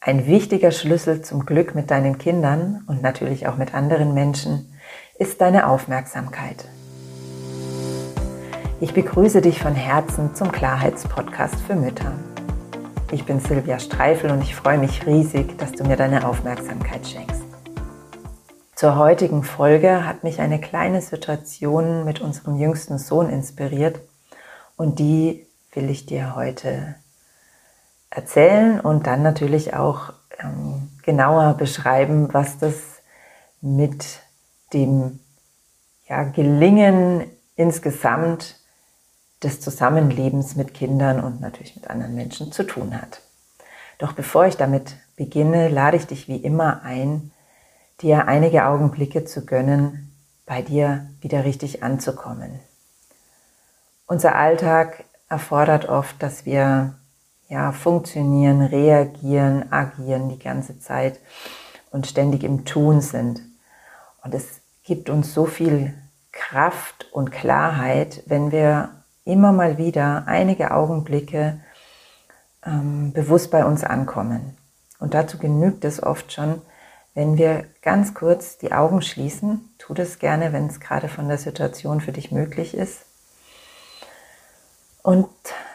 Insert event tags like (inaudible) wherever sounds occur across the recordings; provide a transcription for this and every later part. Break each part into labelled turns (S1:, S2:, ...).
S1: Ein wichtiger Schlüssel zum Glück mit deinen Kindern und natürlich auch mit anderen Menschen ist deine Aufmerksamkeit. Ich begrüße dich von Herzen zum Klarheitspodcast für Mütter. Ich bin Silvia Streifel und ich freue mich riesig, dass du mir deine Aufmerksamkeit schenkst. Zur heutigen Folge hat mich eine kleine Situation mit unserem jüngsten Sohn inspiriert und die will ich dir heute erzählen und dann natürlich auch ähm, genauer beschreiben, was das mit dem ja, Gelingen insgesamt des Zusammenlebens mit Kindern und natürlich mit anderen Menschen zu tun hat. Doch bevor ich damit beginne, lade ich dich wie immer ein, dir einige Augenblicke zu gönnen, bei dir wieder richtig anzukommen. Unser Alltag erfordert oft, dass wir ja, funktionieren, reagieren, agieren die ganze Zeit und ständig im Tun sind. Und es gibt uns so viel Kraft und Klarheit, wenn wir immer mal wieder einige Augenblicke ähm, bewusst bei uns ankommen. Und dazu genügt es oft schon, wenn wir ganz kurz die Augen schließen. Tu das gerne, wenn es gerade von der Situation für dich möglich ist. Und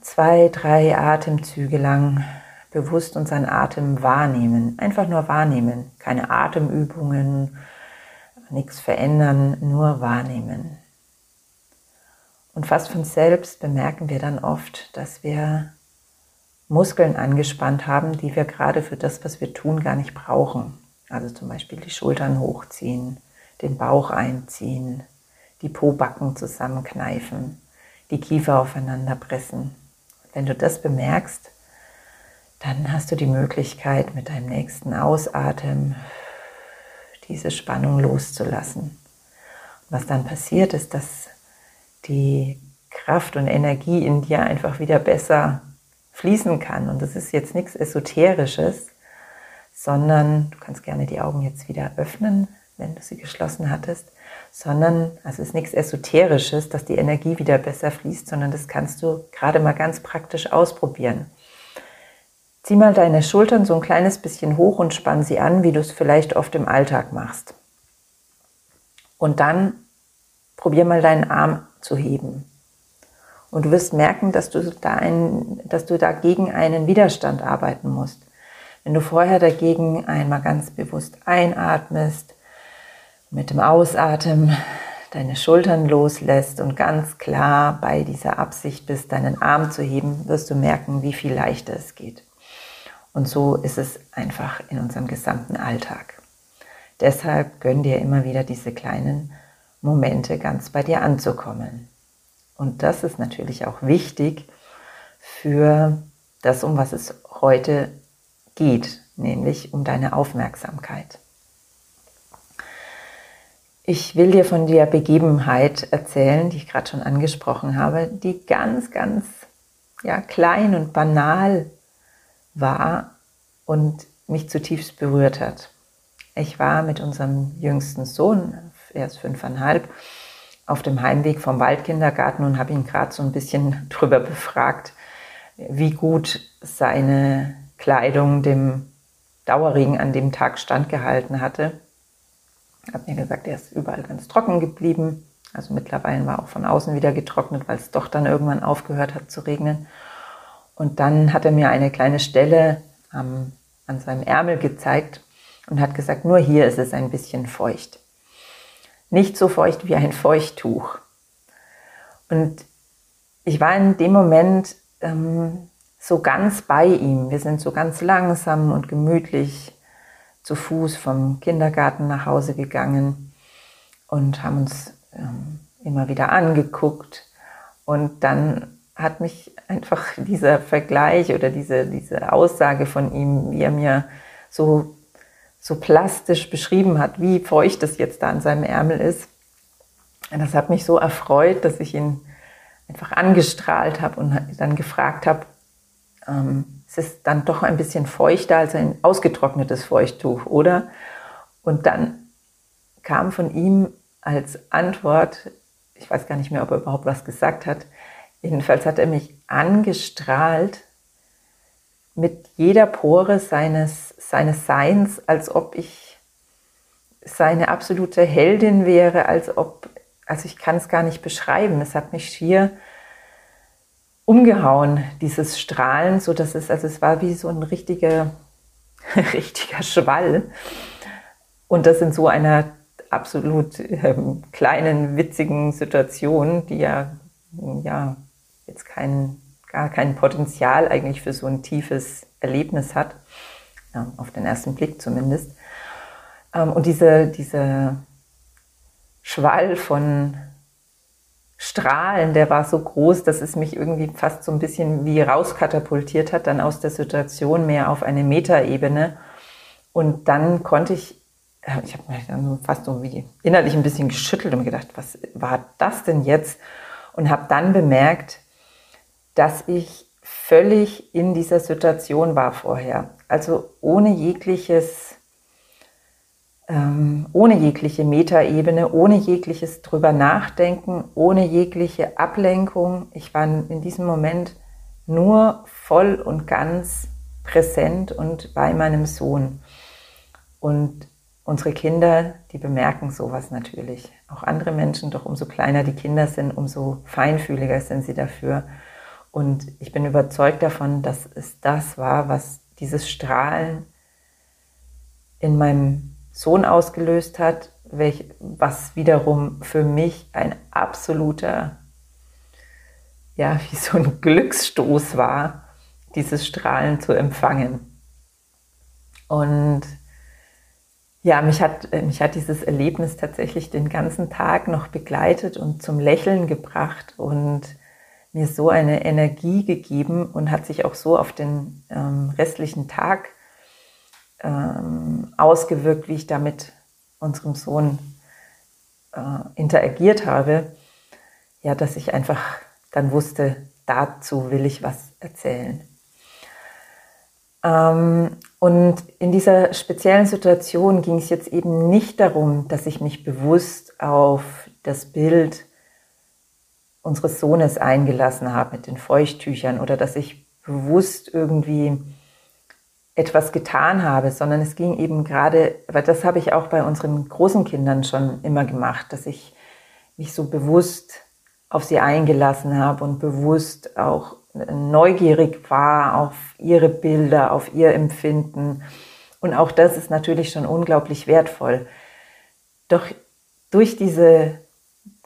S1: zwei, drei Atemzüge lang bewusst unseren Atem wahrnehmen. Einfach nur wahrnehmen. Keine Atemübungen, nichts verändern, nur wahrnehmen. Und fast von selbst bemerken wir dann oft, dass wir Muskeln angespannt haben, die wir gerade für das, was wir tun, gar nicht brauchen. Also zum Beispiel die Schultern hochziehen, den Bauch einziehen, die Pobacken zusammenkneifen, die Kiefer aufeinander pressen. Wenn du das bemerkst, dann hast du die Möglichkeit, mit deinem nächsten Ausatmen diese Spannung loszulassen. Was dann passiert, ist, dass die Kraft und Energie in dir einfach wieder besser fließen kann. Und das ist jetzt nichts Esoterisches, sondern du kannst gerne die Augen jetzt wieder öffnen, wenn du sie geschlossen hattest sondern also es ist nichts Esoterisches, dass die Energie wieder besser fließt, sondern das kannst du gerade mal ganz praktisch ausprobieren. Zieh mal deine Schultern so ein kleines bisschen hoch und spann sie an, wie du es vielleicht oft im Alltag machst. Und dann probier mal deinen Arm zu heben. Und du wirst merken, dass du, da ein, dass du dagegen einen Widerstand arbeiten musst. Wenn du vorher dagegen einmal ganz bewusst einatmest, mit dem Ausatmen deine Schultern loslässt und ganz klar bei dieser Absicht bist, deinen Arm zu heben, wirst du merken, wie viel leichter es geht. Und so ist es einfach in unserem gesamten Alltag. Deshalb gönn dir immer wieder diese kleinen Momente ganz bei dir anzukommen. Und das ist natürlich auch wichtig für das, um was es heute geht, nämlich um deine Aufmerksamkeit. Ich will dir von der Begebenheit erzählen, die ich gerade schon angesprochen habe, die ganz, ganz ja, klein und banal war und mich zutiefst berührt hat. Ich war mit unserem jüngsten Sohn, er ist fünfeinhalb, auf dem Heimweg vom Waldkindergarten und habe ihn gerade so ein bisschen (laughs) drüber befragt, wie gut seine Kleidung dem Dauerregen an dem Tag standgehalten hatte hat mir gesagt, er ist überall ganz trocken geblieben. Also mittlerweile war auch von außen wieder getrocknet, weil es doch dann irgendwann aufgehört hat zu regnen. Und dann hat er mir eine kleine Stelle ähm, an seinem Ärmel gezeigt und hat gesagt, nur hier ist es ein bisschen feucht. Nicht so feucht wie ein Feuchttuch. Und ich war in dem Moment ähm, so ganz bei ihm. Wir sind so ganz langsam und gemütlich zu Fuß vom Kindergarten nach Hause gegangen und haben uns ähm, immer wieder angeguckt. Und dann hat mich (laughs) einfach dieser Vergleich oder diese, diese Aussage von ihm, wie er mir so, so plastisch beschrieben hat, wie feucht es jetzt da an seinem Ärmel ist, das hat mich so erfreut, dass ich ihn einfach angestrahlt habe und dann gefragt habe, ähm, es ist dann doch ein bisschen feuchter als ein ausgetrocknetes Feuchttuch, oder? Und dann kam von ihm als Antwort, ich weiß gar nicht mehr, ob er überhaupt was gesagt hat, jedenfalls hat er mich angestrahlt, mit jeder Pore seines, seines Seins, als ob ich seine absolute Heldin wäre, als ob, also ich kann es gar nicht beschreiben. Es hat mich schier umgehauen, dieses Strahlen, so dass es, also es war wie so ein richtiger, (laughs) richtiger Schwall. Und das in so einer absolut ähm, kleinen, witzigen Situation, die ja, ja jetzt kein, gar kein Potenzial eigentlich für so ein tiefes Erlebnis hat, ja, auf den ersten Blick zumindest. Ähm, und diese, diese Schwall von Strahlen, der war so groß, dass es mich irgendwie fast so ein bisschen wie rauskatapultiert hat, dann aus der Situation mehr auf eine Metaebene. Und dann konnte ich, äh, ich habe mich dann fast so wie innerlich ein bisschen geschüttelt und gedacht, was war das denn jetzt? Und habe dann bemerkt, dass ich völlig in dieser Situation war vorher. Also ohne jegliches ähm, ohne jegliche Metaebene, ohne jegliches drüber nachdenken, ohne jegliche Ablenkung. Ich war in diesem Moment nur voll und ganz präsent und bei meinem Sohn. Und unsere Kinder, die bemerken sowas natürlich. Auch andere Menschen, doch umso kleiner die Kinder sind, umso feinfühliger sind sie dafür. Und ich bin überzeugt davon, dass es das war, was dieses Strahlen in meinem Sohn ausgelöst hat, welch, was wiederum für mich ein absoluter, ja, (laughs) wie so ein Glücksstoß war, dieses Strahlen zu empfangen. Und ja, mich hat, mich hat dieses Erlebnis tatsächlich den ganzen Tag noch begleitet und zum Lächeln gebracht und mir so eine Energie gegeben und hat sich auch so auf den ähm, restlichen Tag ähm, ausgewirkt, wie ich da mit unserem Sohn äh, interagiert habe, ja, dass ich einfach dann wusste, dazu will ich was erzählen. Ähm, und in dieser speziellen Situation ging es jetzt eben nicht darum, dass ich mich bewusst auf das Bild unseres Sohnes eingelassen habe mit den Feuchttüchern oder dass ich bewusst irgendwie etwas getan habe, sondern es ging eben gerade, weil das habe ich auch bei unseren großen Kindern schon immer gemacht, dass ich mich so bewusst auf sie eingelassen habe und bewusst auch neugierig war auf ihre Bilder, auf ihr Empfinden. Und auch das ist natürlich schon unglaublich wertvoll. Doch durch diese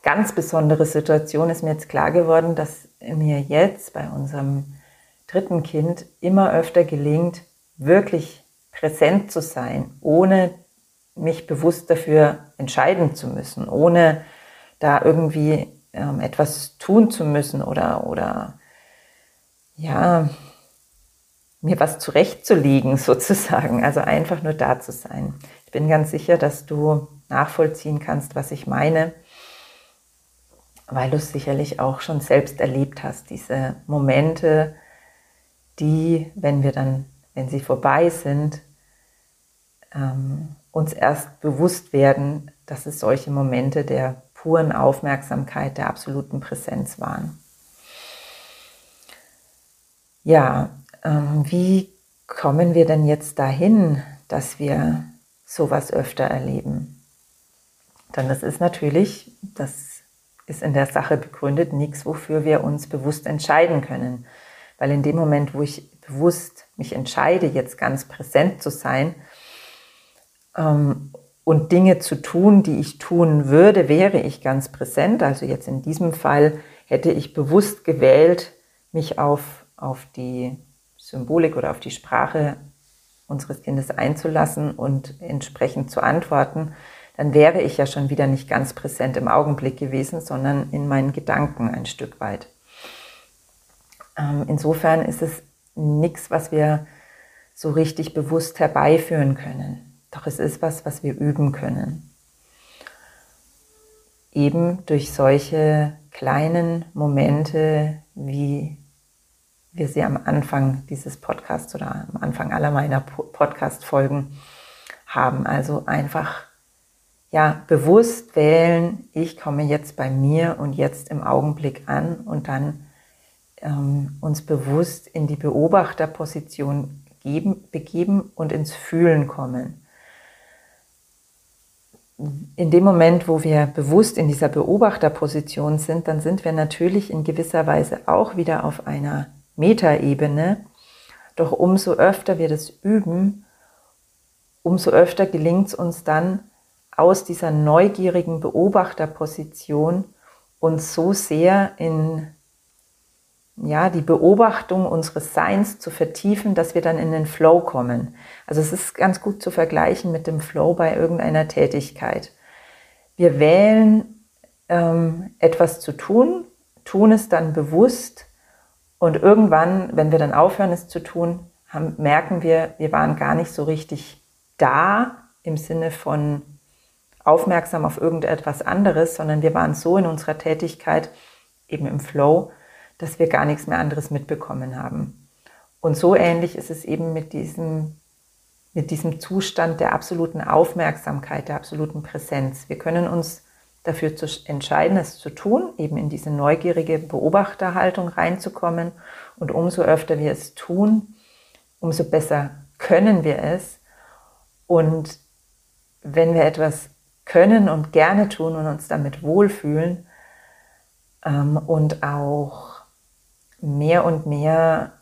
S1: ganz besondere Situation ist mir jetzt klar geworden, dass mir jetzt bei unserem dritten Kind immer öfter gelingt, wirklich präsent zu sein, ohne mich bewusst dafür entscheiden zu müssen, ohne da irgendwie ähm, etwas tun zu müssen oder, oder ja, mir was zurechtzulegen (laughs) sozusagen, also einfach nur da zu sein. Ich bin ganz sicher, dass du nachvollziehen kannst, was ich meine, weil du es sicherlich auch schon selbst erlebt hast, diese Momente, die, wenn wir dann wenn sie vorbei sind, ähm, uns erst bewusst werden, dass es solche Momente der puren Aufmerksamkeit, der absoluten Präsenz waren. Ja, ähm, wie kommen wir denn jetzt dahin, dass wir sowas öfter erleben? Denn das ist natürlich, das ist in der Sache begründet, nichts, wofür wir uns bewusst entscheiden können. Weil in dem Moment, wo ich bewusst mich entscheide, jetzt ganz präsent zu sein ähm, und Dinge zu tun, die ich tun würde, wäre ich ganz präsent. Also jetzt in diesem Fall hätte ich bewusst gewählt, mich auf, auf die Symbolik oder auf die Sprache unseres Kindes einzulassen und entsprechend zu antworten, dann wäre ich ja schon wieder nicht ganz präsent im Augenblick gewesen, sondern in meinen Gedanken ein Stück weit. Ähm, insofern ist es nichts, was wir so richtig bewusst herbeiführen können. Doch es ist was, was wir üben können. Eben durch solche kleinen Momente, wie wir sie am Anfang dieses Podcasts oder am Anfang aller meiner Podcast-Folgen haben. Also einfach ja, bewusst wählen, ich komme jetzt bei mir und jetzt im Augenblick an und dann ähm, uns bewusst in die Beobachterposition geben, begeben und ins Fühlen kommen. In dem Moment, wo wir bewusst in dieser Beobachterposition sind, dann sind wir natürlich in gewisser Weise auch wieder auf einer Metaebene. Doch umso öfter wir das üben, umso öfter gelingt es uns dann, aus dieser neugierigen Beobachterposition uns so sehr in ja, die Beobachtung unseres Seins zu vertiefen, dass wir dann in den Flow kommen. Also es ist ganz gut zu vergleichen mit dem Flow bei irgendeiner Tätigkeit. Wir wählen ähm, etwas zu tun, tun es dann bewusst und irgendwann, wenn wir dann aufhören, es zu tun, haben, merken wir, wir waren gar nicht so richtig da im Sinne von aufmerksam auf irgendetwas anderes, sondern wir waren so in unserer Tätigkeit, eben im Flow, dass wir gar nichts mehr anderes mitbekommen haben. Und so ähnlich ist es eben mit diesem, mit diesem Zustand der absoluten Aufmerksamkeit, der absoluten Präsenz. Wir können uns dafür zu entscheiden, es zu tun, eben in diese neugierige Beobachterhaltung reinzukommen. Und umso öfter wir es tun, umso besser können wir es. Und wenn wir etwas können und gerne tun und uns damit wohlfühlen ähm, und auch mehr und mehr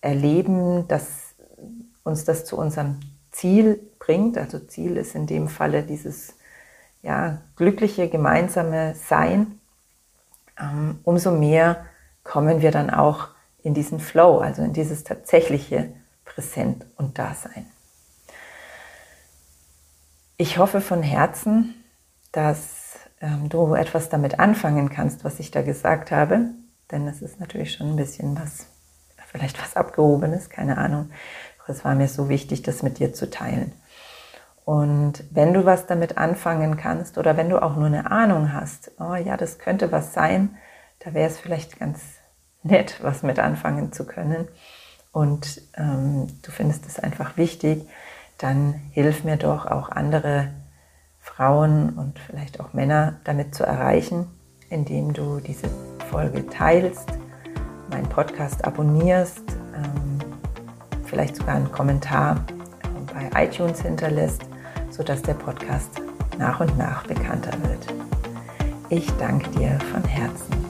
S1: erleben, dass uns das zu unserem Ziel bringt. Also Ziel ist in dem Falle dieses ja, glückliche gemeinsame Sein. Ähm, umso mehr kommen wir dann auch in diesen Flow, also in dieses tatsächliche Präsent und Dasein. Ich hoffe von Herzen, dass ähm, du etwas damit anfangen kannst, was ich da gesagt habe, denn es ist natürlich schon ein bisschen was, vielleicht was Abgehobenes, keine Ahnung. Es war mir so wichtig, das mit dir zu teilen. Und wenn du was damit anfangen kannst oder wenn du auch nur eine Ahnung hast, oh ja, das könnte was sein, da wäre es vielleicht ganz nett, was mit anfangen zu können. Und ähm, du findest es einfach wichtig, dann hilf mir doch auch andere Frauen und vielleicht auch Männer damit zu erreichen, indem du diese Folge teilst, meinen Podcast abonnierst, ähm, vielleicht sogar einen Kommentar bei iTunes hinterlässt, sodass der Podcast nach und nach bekannter wird. Ich danke dir von Herzen.